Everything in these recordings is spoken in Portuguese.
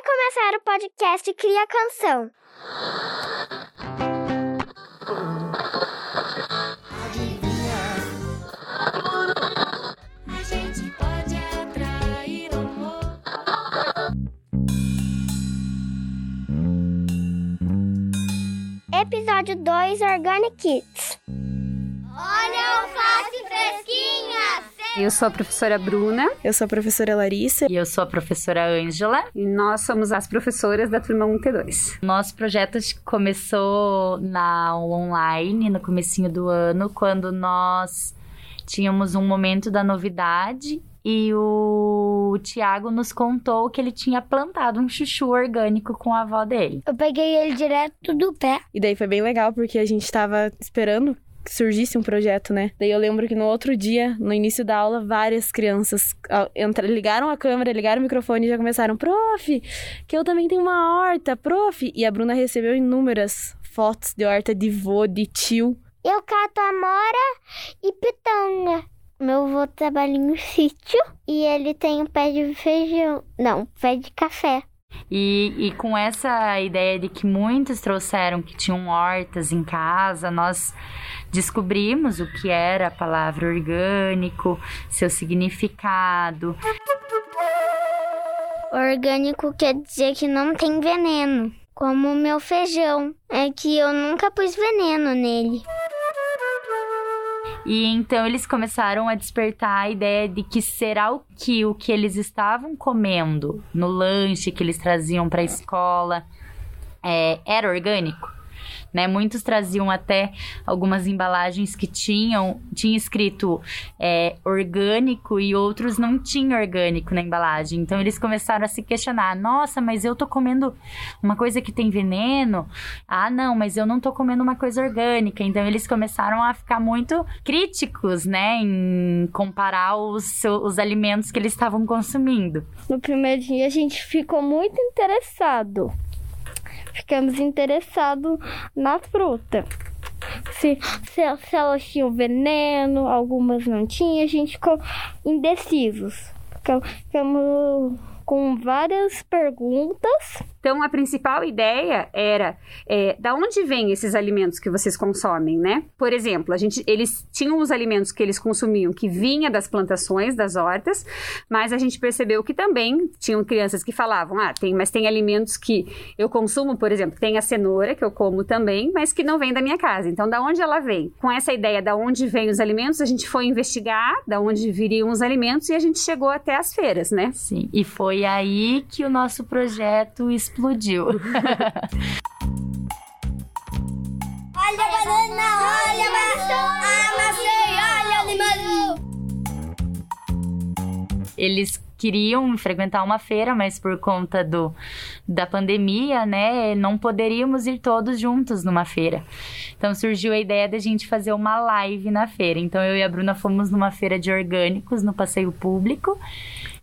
Vai começar o podcast Cria Canção. A gente pode atrair amor. Episódio 2 Organic Kids. Olha alface fresquinha! Eu sou a professora Bruna Eu sou a professora Larissa. E eu sou a professora Ângela. e nós somos as professoras da turma 1T2. Nosso projeto começou na online, no comecinho do ano, quando nós tínhamos um momento da novidade e o Tiago nos contou que ele tinha plantado um chuchu orgânico com a avó dele. Eu peguei ele direto do pé. E daí foi bem legal, porque a gente tava esperando que surgisse um projeto, né? Daí eu lembro que no outro dia, no início da aula, várias crianças ligaram a câmera, ligaram o microfone e já começaram: Prof, que eu também tenho uma horta, prof. E a Bruna recebeu inúmeras fotos de horta de vô, de tio. Eu cato amora e pitanga. Meu avô trabalha em um sítio e ele tem um pé de feijão. Não, pé de café. E, e com essa ideia de que muitos trouxeram que tinham hortas em casa, nós descobrimos o que era a palavra orgânico, seu significado. Orgânico quer dizer que não tem veneno. Como o meu feijão. É que eu nunca pus veneno nele. E então eles começaram a despertar a ideia de que será o que o que eles estavam comendo no lanche que eles traziam para a escola é, era orgânico. Né? Muitos traziam até algumas embalagens que tinham tinha escrito é, orgânico e outros não tinham orgânico na embalagem. Então eles começaram a se questionar: nossa, mas eu tô comendo uma coisa que tem veneno? Ah, não, mas eu não tô comendo uma coisa orgânica. Então eles começaram a ficar muito críticos, né, em comparar os, os alimentos que eles estavam consumindo. No primeiro dia a gente ficou muito interessado. Ficamos interessados na fruta. Se, se, se elas tinham veneno, algumas não tinham, a gente ficou indecisos. Ficam- Ficamos com várias perguntas. Então, a principal ideia era é, da onde vêm esses alimentos que vocês consomem, né? Por exemplo, a gente, eles tinham os alimentos que eles consumiam que vinha das plantações, das hortas, mas a gente percebeu que também tinham crianças que falavam, ah, tem, mas tem alimentos que eu consumo, por exemplo, tem a cenoura que eu como também, mas que não vem da minha casa. Então, da onde ela vem? Com essa ideia da onde vêm os alimentos, a gente foi investigar da onde viriam os alimentos e a gente chegou até as feiras, né? Sim, e foi aí que o nosso projeto explodiu. Olha a banana, olha a maçã, a maçã, olha o limão. Eles queriam frequentar uma feira, mas por conta do, da pandemia, né, não poderíamos ir todos juntos numa feira. Então surgiu a ideia da gente fazer uma live na feira. Então eu e a Bruna fomos numa feira de orgânicos no passeio público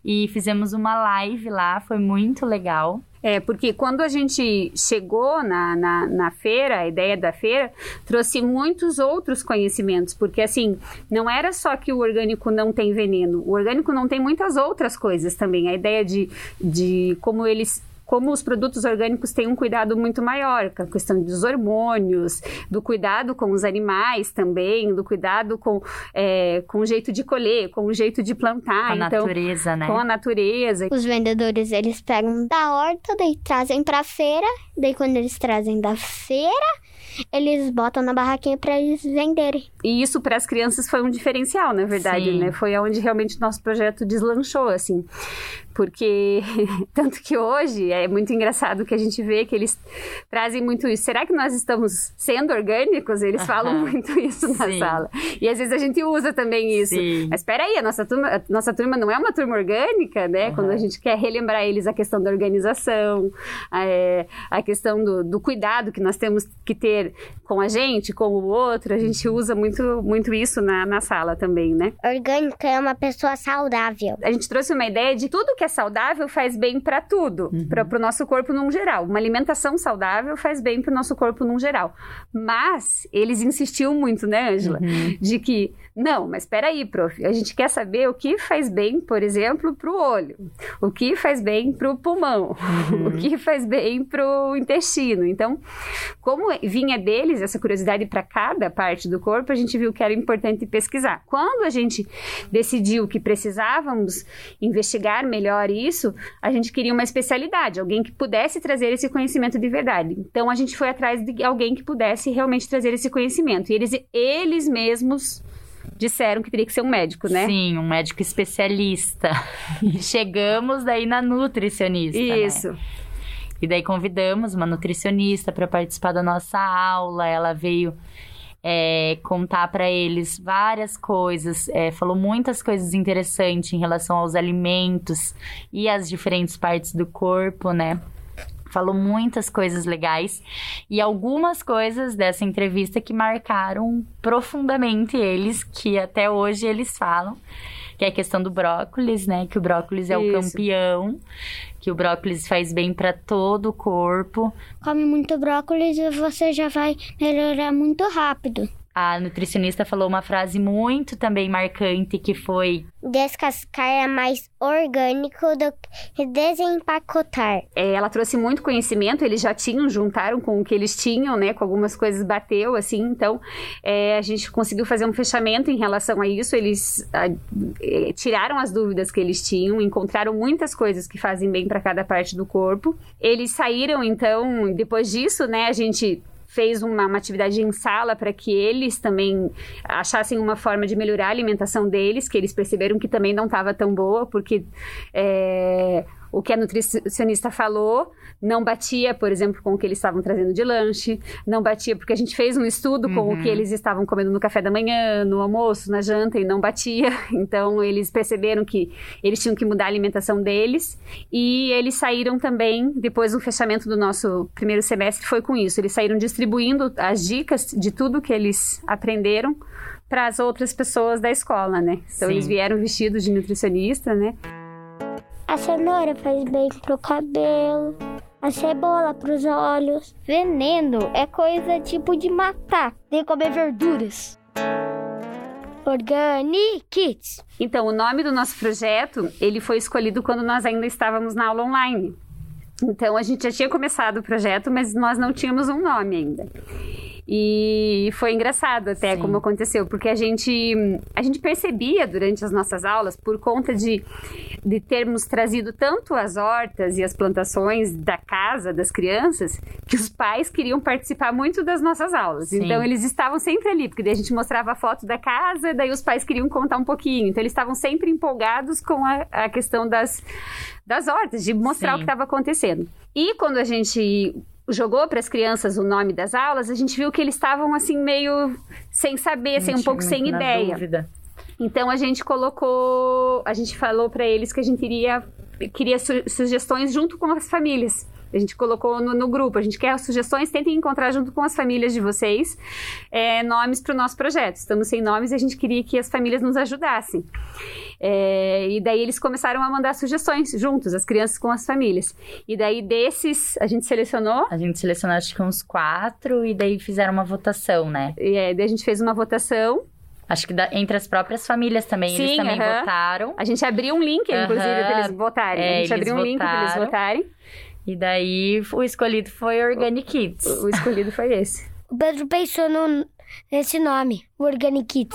e fizemos uma live lá, foi muito legal. É, porque quando a gente chegou na, na, na feira, a ideia da feira trouxe muitos outros conhecimentos, porque assim, não era só que o orgânico não tem veneno, o orgânico não tem muitas outras coisas também. A ideia de, de como eles. Como os produtos orgânicos têm um cuidado muito maior, com a questão dos hormônios, do cuidado com os animais também, do cuidado com, é, com o jeito de colher, com o jeito de plantar. a então, natureza, né? com a natureza. Os vendedores, eles pegam da horta, daí trazem pra feira. Daí quando eles trazem da feira, eles botam na barraquinha pra eles venderem. E isso para as crianças foi um diferencial, na verdade, Sim. né? Foi onde realmente o nosso projeto deslanchou, assim. Porque, tanto que hoje é muito engraçado que a gente vê que eles trazem muito isso. Será que nós estamos sendo orgânicos? Eles falam muito isso na Sim. sala. E às vezes a gente usa também isso. Sim. Mas espera aí, a nossa turma, a nossa turma não é uma turma orgânica, né? Quando a gente quer relembrar eles a questão da organização, a, é, a questão do, do cuidado que nós temos que ter com a gente, com o outro, a gente usa muito, muito isso na, na sala também, né? Orgânico é uma pessoa saudável. A gente trouxe uma ideia de tudo que saudável faz bem para tudo, para o nosso corpo num geral. Uma alimentação saudável faz bem para o nosso corpo num geral. Mas eles insistiam muito, né, Ângela? De que, não, mas espera aí, prof, a gente quer saber o que faz bem, por exemplo, para o olho, o que faz bem para o pulmão, o que faz bem para o intestino. Então, como vinha deles essa curiosidade para cada parte do corpo, a gente viu que era importante pesquisar. Quando a gente decidiu que precisávamos investigar melhor isso, a gente queria uma especialidade, alguém que pudesse trazer esse conhecimento de verdade. Então a gente foi atrás de alguém que pudesse realmente trazer esse conhecimento. E eles, eles mesmos disseram que teria que ser um médico, né? Sim, um médico especialista. E chegamos daí na nutricionista. né? Isso. E daí convidamos uma nutricionista para participar da nossa aula. Ela veio é, contar para eles várias coisas, é, falou muitas coisas interessantes em relação aos alimentos e às diferentes partes do corpo, né? Falou muitas coisas legais e algumas coisas dessa entrevista que marcaram profundamente eles, que até hoje eles falam, que é a questão do brócolis, né? Que o brócolis é o Isso. campeão, que o brócolis faz bem para todo o corpo. Come muito brócolis e você já vai melhorar muito rápido. A nutricionista falou uma frase muito também marcante que foi Descascar é mais orgânico do que desempacotar. É, ela trouxe muito conhecimento, eles já tinham, juntaram com o que eles tinham, né? Com algumas coisas bateu, assim, então é, a gente conseguiu fazer um fechamento em relação a isso. Eles ah, eh, tiraram as dúvidas que eles tinham, encontraram muitas coisas que fazem bem para cada parte do corpo. Eles saíram, então, depois disso, né? A gente fez uma, uma atividade em sala para que eles também achassem uma forma de melhorar a alimentação deles, que eles perceberam que também não estava tão boa, porque é, o que a nutricionista falou não batia, por exemplo, com o que eles estavam trazendo de lanche, não batia porque a gente fez um estudo com o que eles estavam comendo no café da manhã, no almoço, na janta e não batia. Então eles perceberam que eles tinham que mudar a alimentação deles e eles saíram também depois do fechamento do nosso primeiro semestre foi com isso. Eles saíram distribuindo as dicas de tudo que eles aprenderam para as outras pessoas da escola, né? Então Sim. eles vieram vestidos de nutricionista, né? A cenoura faz bem pro cabelo. A cebola pros olhos. Veneno é coisa tipo de matar, de comer verduras. Organics. Então, o nome do nosso projeto, ele foi escolhido quando nós ainda estávamos na aula online. Então, a gente já tinha começado o projeto, mas nós não tínhamos um nome ainda. E foi engraçado até Sim. como aconteceu, porque a gente, a gente percebia durante as nossas aulas, por conta de, de termos trazido tanto as hortas e as plantações da casa das crianças, que os pais queriam participar muito das nossas aulas. Sim. Então, eles estavam sempre ali, porque daí a gente mostrava a foto da casa, daí os pais queriam contar um pouquinho. Então, eles estavam sempre empolgados com a, a questão das, das hortas, de mostrar Sim. o que estava acontecendo. E quando a gente jogou para as crianças o nome das aulas, a gente viu que eles estavam assim meio sem saber, sem um pouco sem ideia. dúvida. Então a gente colocou, a gente falou para eles que a gente iria queria su- sugestões junto com as famílias. A gente colocou no, no grupo, a gente quer sugestões, tentem encontrar junto com as famílias de vocês é, nomes para o nosso projeto. Estamos sem nomes e a gente queria que as famílias nos ajudassem. É, e daí eles começaram a mandar sugestões juntos, as crianças com as famílias. E daí desses, a gente selecionou A gente selecionou acho que uns quatro e daí fizeram uma votação, né? E é, daí a gente fez uma votação. Acho que da- entre as próprias famílias também, eles Sim, também aham. votaram. A gente abriu um link, inclusive, para eles votarem. É, a gente eles abriu um link para eles votaram. votarem. E daí o escolhido foi Organic Kids. O o escolhido foi esse. O Pedro pensou no, nesse nome, o Organics.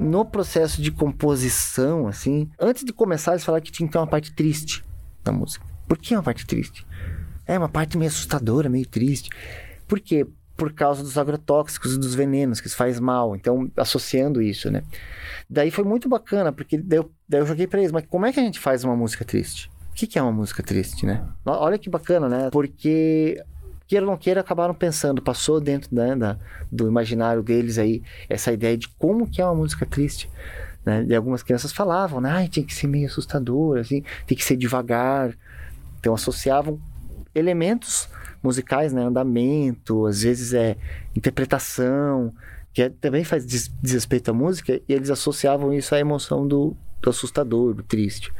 no processo de composição, assim, antes de começar, eles falaram que tinha que ter uma parte triste da música. Por que uma parte triste? É uma parte meio assustadora, meio triste. Por quê? Por causa dos agrotóxicos e dos venenos, que isso faz mal. Então, associando isso, né? Daí foi muito bacana, porque daí eu, daí eu joguei pra eles, mas como é que a gente faz uma música triste? Que, que é uma música triste, né? Olha que bacana, né? Porque, queira ou não queira, acabaram pensando, passou dentro né, da, do imaginário deles aí essa ideia de como que é uma música triste. Né? E algumas crianças falavam, né? Ai, tinha que ser meio assustador, assim, tem que ser devagar. Então associavam elementos musicais, né? Andamento, às vezes é interpretação, que é- também faz des- desrespeito à música, e eles associavam isso à emoção do, do assustador, do triste.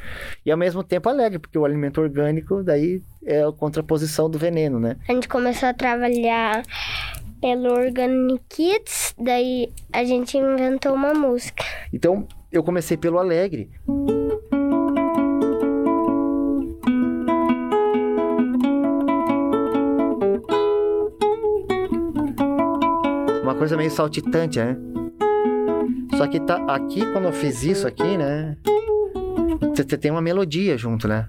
E ao mesmo tempo alegre, porque o alimento orgânico daí é a contraposição do veneno, né? A gente começou a trabalhar pelo Organic Kids, daí a gente inventou uma música. Então, eu comecei pelo alegre. Uma coisa meio saltitante, né? Só que tá aqui, quando eu fiz isso aqui, né? Você tem uma melodia junto, né?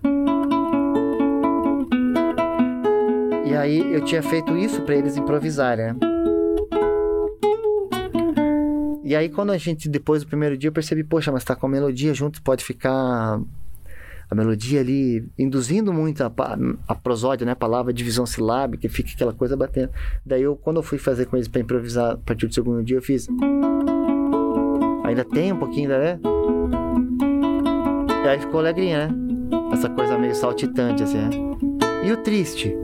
E aí eu tinha feito isso pra eles improvisarem, né? E aí, quando a gente, depois do primeiro dia, eu percebi, poxa, mas tá com a melodia junto, pode ficar a melodia ali induzindo muito a, a prosódia, né? A palavra divisão silábica, fica aquela coisa batendo. Daí, eu, quando eu fui fazer com eles pra improvisar a partir do segundo dia, eu fiz. Ainda tem um pouquinho, né? E aí ficou alegrinha, né? Essa coisa meio saltitante, assim, né? E o triste?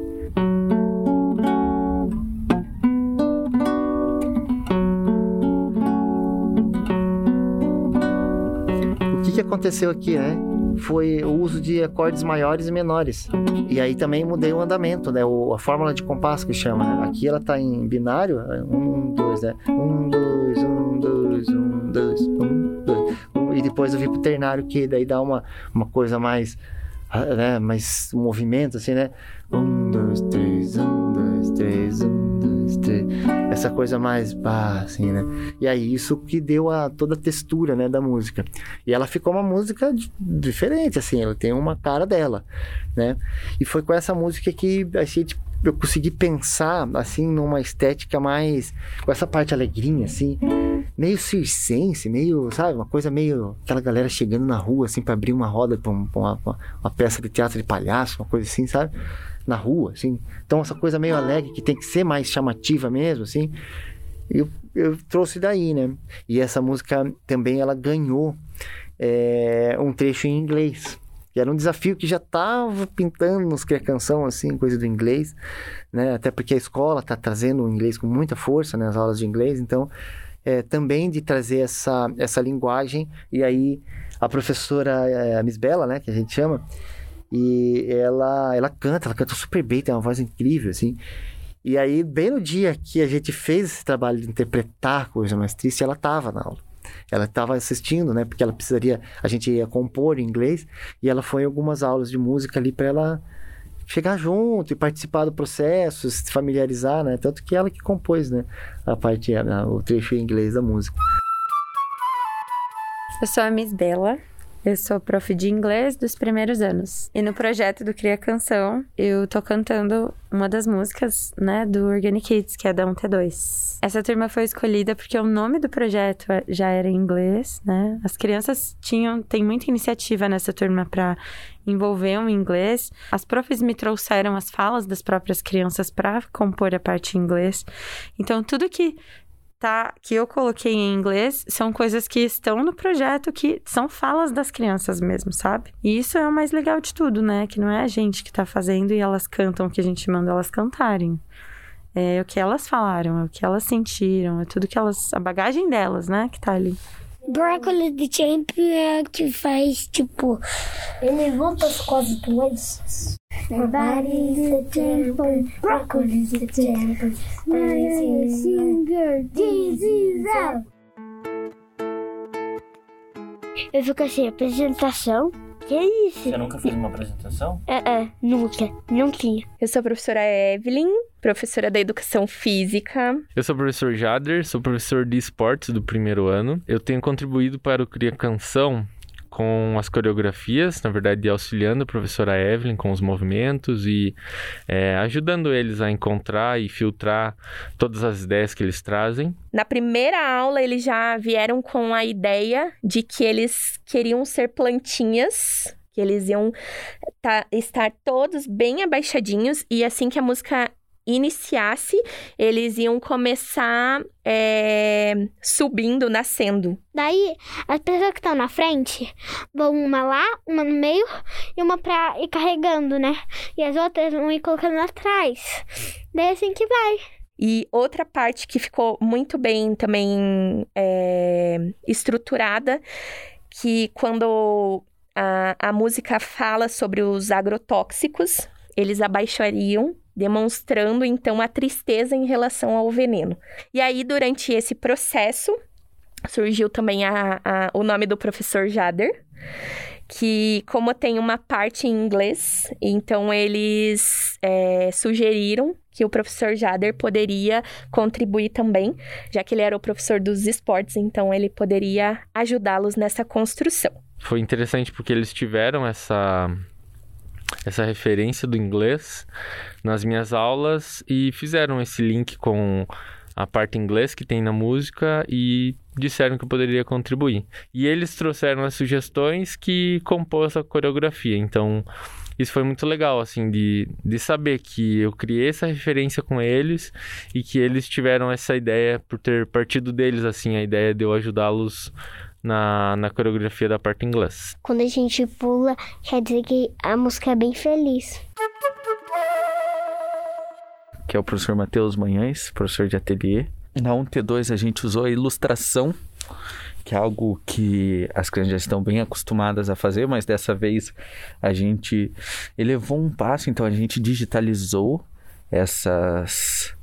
O que, que aconteceu aqui, né? Foi o uso de acordes maiores e menores. E aí também mudei o andamento, né? O, a fórmula de compasso que chama. Né? Aqui ela tá em binário. é Um, dois, né? Um, dois, um, dois, um, dois, um, dois. E depois eu vi pro ternário, que daí dá uma, uma coisa mais. ah, Né? Mais um movimento, assim, né? Um, dois, três, um, dois, três, um, dois, três. Essa coisa mais. Pá, assim, né? E aí isso que deu a, toda a textura, né, da música. E ela ficou uma música di- diferente, assim, ela tem uma cara dela, né? E foi com essa música que a gente, eu consegui pensar, assim, numa estética mais... Com essa parte alegrinha, assim, meio circense, meio, sabe? Uma coisa meio... Aquela galera chegando na rua, assim, para abrir uma roda pra, um- pra uma, uma- peça de teatro de palhaço, uma coisa assim, sabe? Na rua, assim. Então, essa coisa meio alegre, que tem que ser mais chamativa mesmo, assim eu, eu trouxe daí, né? E essa música também ela ganhou é, um trecho em inglês. Que era um desafio que já estava pintando nos Cria Canção, assim, coisa do inglês, né? Até porque a escola está trazendo o inglês com muita força, né? As aulas de inglês, então... é, também de trazer essa, essa linguagem. E aí, a professora, é, a Miss Bela, né? Que a gente chama... E ela, ela canta, ela canta super bem, tem uma voz incrível, assim. E aí, bem no dia que a gente fez esse trabalho de interpretar coisa mais triste, ela estava na aula. Ela estava assistindo, né? Porque ela precisaria, a gente ia compor em inglês, e ela foi em algumas aulas de música ali para ela chegar junto e participar do processo, se familiarizar, né? Tanto que ela que compôs, né? A parte, a- o trecho em inglês da música. Eu sou a Miss Bela. Eu sou prof de inglês dos primeiros anos. E no projeto do Cria Canção, eu tô cantando uma das músicas, né, do Organic Kids, que é da 1T2. Essa turma foi escolhida porque o nome do projeto já era em inglês, né? As crianças tinham, tem muita iniciativa nessa turma para envolver um inglês. As profs me trouxeram as falas das próprias crianças para compor a parte em inglês. Então, tudo que tá, que eu coloquei em inglês são coisas que estão no projeto que são falas das crianças mesmo, sabe? E isso é o mais legal de tudo, né? Que não é a gente que tá fazendo e elas cantam o que a gente manda elas cantarem. É o que elas falaram, é o que elas sentiram, é tudo que elas. a bagagem delas, né? Que tá ali. Brócolis de champ é que faz, tipo... Ele volta as coisas doenças. Nobody's a champion, brócolis a champion. A singer, this is out. Eu fico assim, apresentação. Que isso? nunca fez uma apresentação? É, é, nunca, nunca. Eu sou a professora Evelyn, professora da educação física. Eu sou o professor Jader, sou professor de esportes do primeiro ano. Eu tenho contribuído para o Cria Canção com as coreografias, na verdade auxiliando a professora Evelyn com os movimentos e é, ajudando eles a encontrar e filtrar todas as ideias que eles trazem. Na primeira aula, eles já vieram com a ideia de que eles queriam ser plantinhas, que eles iam tá- estar todos bem abaixadinhos, e assim que a música iniciasse, eles iam começar é, subindo, nascendo. Daí, as pessoas que estão na frente vão uma lá, uma no meio e uma pra ir carregando, né? E as outras vão ir colocando atrás. Daí assim que vai. E outra parte que ficou muito bem também é, estruturada, que quando a, a música fala sobre os agrotóxicos, eles abaixariam, demonstrando então a tristeza em relação ao veneno. E aí, durante esse processo, surgiu também a, a- o nome do professor Jader, que como tem uma parte em inglês, então eles é, sugeriram que o professor Jader poderia contribuir também, já que ele era o professor dos esportes, então ele poderia ajudá-los nessa construção. Foi interessante porque eles tiveram essa essa referência do inglês nas minhas aulas e fizeram esse link com a parte inglês que tem na música e disseram que eu poderia contribuir. E eles trouxeram as sugestões que compôs a coreografia. Então, isso foi muito legal, assim, de, de saber que eu criei essa referência com eles e que eles tiveram essa ideia por ter partido deles, assim, a ideia de eu ajudá-los na, na coreografia da parte em inglês. Quando a gente pula, quer dizer que a música é bem feliz. que é o professor Matheus Manhães, professor de ateliê. Na 1T2 a gente usou a ilustração, que é algo que as crianças já estão bem acostumadas a fazer, mas dessa vez a gente elevou um passo, então a gente digitalizou essas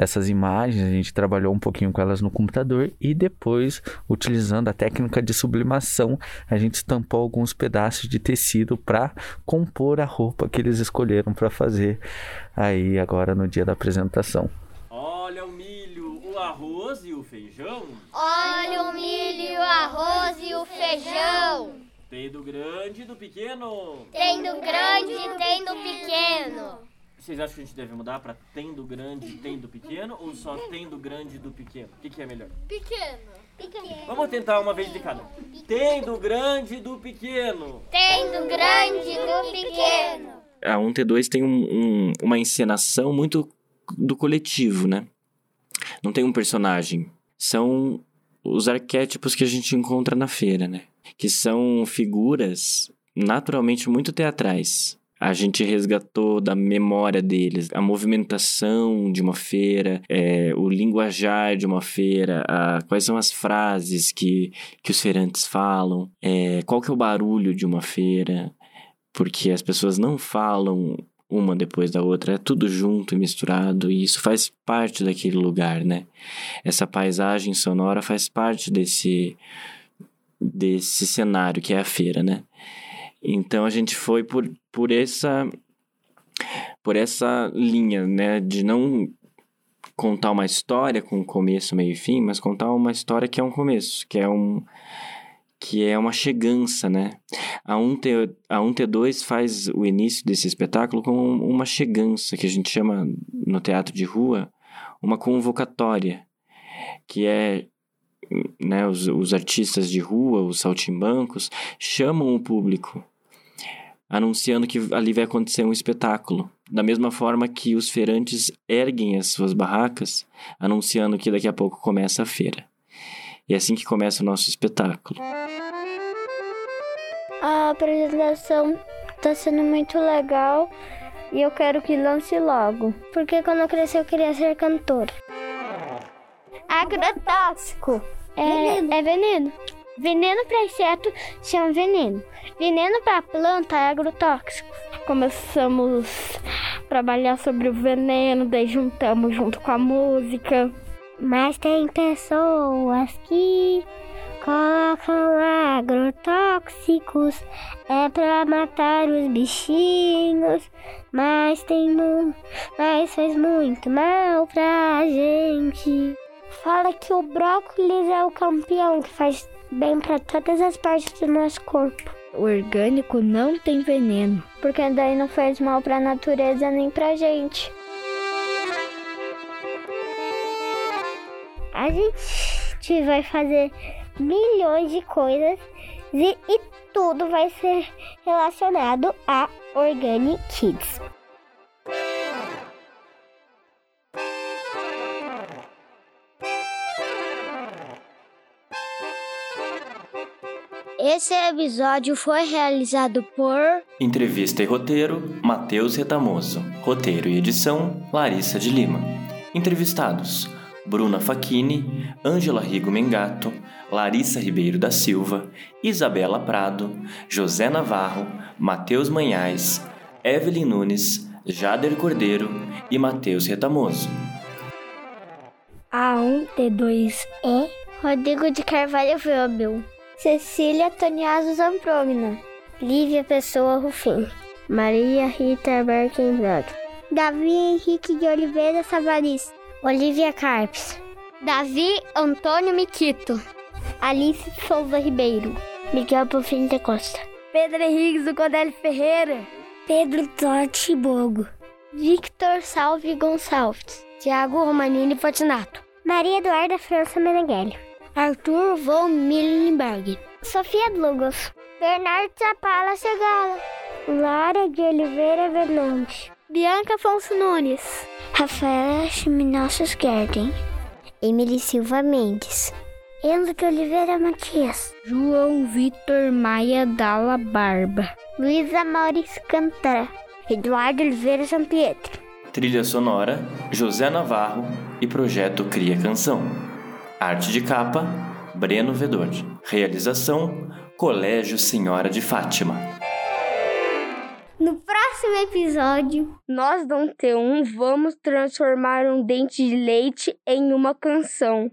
essas imagens, a gente trabalhou um pouquinho com elas no computador e depois, utilizando a técnica de sublimação, a gente estampou alguns pedaços de tecido para compor a roupa que eles escolheram para fazer aí agora no dia da apresentação. Olha o milho, o arroz e o feijão. Olha o milho, o arroz e o feijão. Tem do grande e do pequeno. Tem do grande Vocês acham que a gente deve mudar pra tem do grande e tem do pequeno ou só tem do grande e do pequeno? O que, que é melhor? Pequeno. Vamos tentar uma vez de cada. Tem do grande e do pequeno. Tem do grande e do pequeno. a 1T2 tem um- um- uma encenação muito do coletivo, né? Não tem um personagem. São os arquétipos que a gente encontra na feira, né? Que são figuras naturalmente muito teatrais. A gente resgatou da memória deles a movimentação de uma feira, é, o linguajar de uma feira, a- quais são as frases que, que os feirantes falam, é, qual que é o barulho de uma feira, porque as pessoas não falam uma depois da outra, é tudo junto e misturado, e isso faz parte daquele lugar, né? Essa paisagem sonora faz parte desse desse cenário que é a feira, né? Então a gente foi por, por essa por essa linha, né, de não contar uma história com começo, meio e fim, mas contar uma história que é um começo, que é um que é uma chegança, né? A 1T, a 1T2 faz o início desse espetáculo com uma chegança, que a gente chama no teatro de rua, uma convocatória, que é né, os, os artistas de rua, os saltimbancos, chamam o público, anunciando que ali vai acontecer um espetáculo. Da mesma forma que os feirantes erguem as suas barracas, anunciando que daqui a pouco começa a feira. E é assim que começa o nosso espetáculo. A apresentação tá sendo muito legal e eu quero que lance logo. Porque quando eu crescer eu queria ser cantora. Agrotóxico. É é veneno. Veneno para inseto chama veneno. Veneno para planta é agrotóxico. Começamos a trabalhar sobre o veneno, daí juntamos junto com a música. Mas tem pessoas que colocam agrotóxicos é pra matar os bichinhos, mas tem mas faz muito mal pra gente. Fala que o brócolis é o campeão que faz bem pra todas as partes do nosso corpo. O orgânico não tem veneno. Porque daí não faz mal pra natureza nem pra gente. A gente vai fazer milhões de coisas e, e tudo vai ser relacionado a Organic Kids. Esse episódio foi realizado por Entrevista e roteiro: Matheus Retamoso. Roteiro e edição: Larissa de Lima. Entrevistados: Bruna Facchini, Ângela Rigo Mengato, Larissa Ribeiro da Silva, Isabela Prado, José Navarro, Matheus Manhais, Evelyn Nunes, Jader Cordeiro e Matheus Retamoso. A1T2E Rodrigo de Carvalho Vrobel. Cecília Toniaso Zamprogna. Lívia Pessoa Rufim. Maria Rita Berkenbrock. Davi Henrique de Oliveira Savaris. Olivia Carpes. Davi Antônio Miquito. Alice Souza Ribeiro. Miguel Bonfim de Costa. Pedro Henrique do Codelli Ferreira. Pedro Totti Bogo. Victor Salve Gonçalves. Tiago Romanini Fortunato. Maria Eduarda França Meneghelli. Arthur von Millenberg. Sofia Douglas. Bernardo Zapala Segala. Lara de Oliveira Fernandes. Bianca Afonso Nunes. Rafaela Chiminossos Gerden. Emily Silva Mendes. De Oliveira Matias. João Vitor Maia Dalla Barba. Luísa Maurício Cantara. Eduardo Oliveira Sampietro. Trilha sonora: José Navarro e Projeto Cria Canção. Arte de capa: Breno Vedor. Realização: Colégio Senhora de Fátima. No próximo episódio, Nós, Dom T1, vamos transformar um dente de leite em uma canção.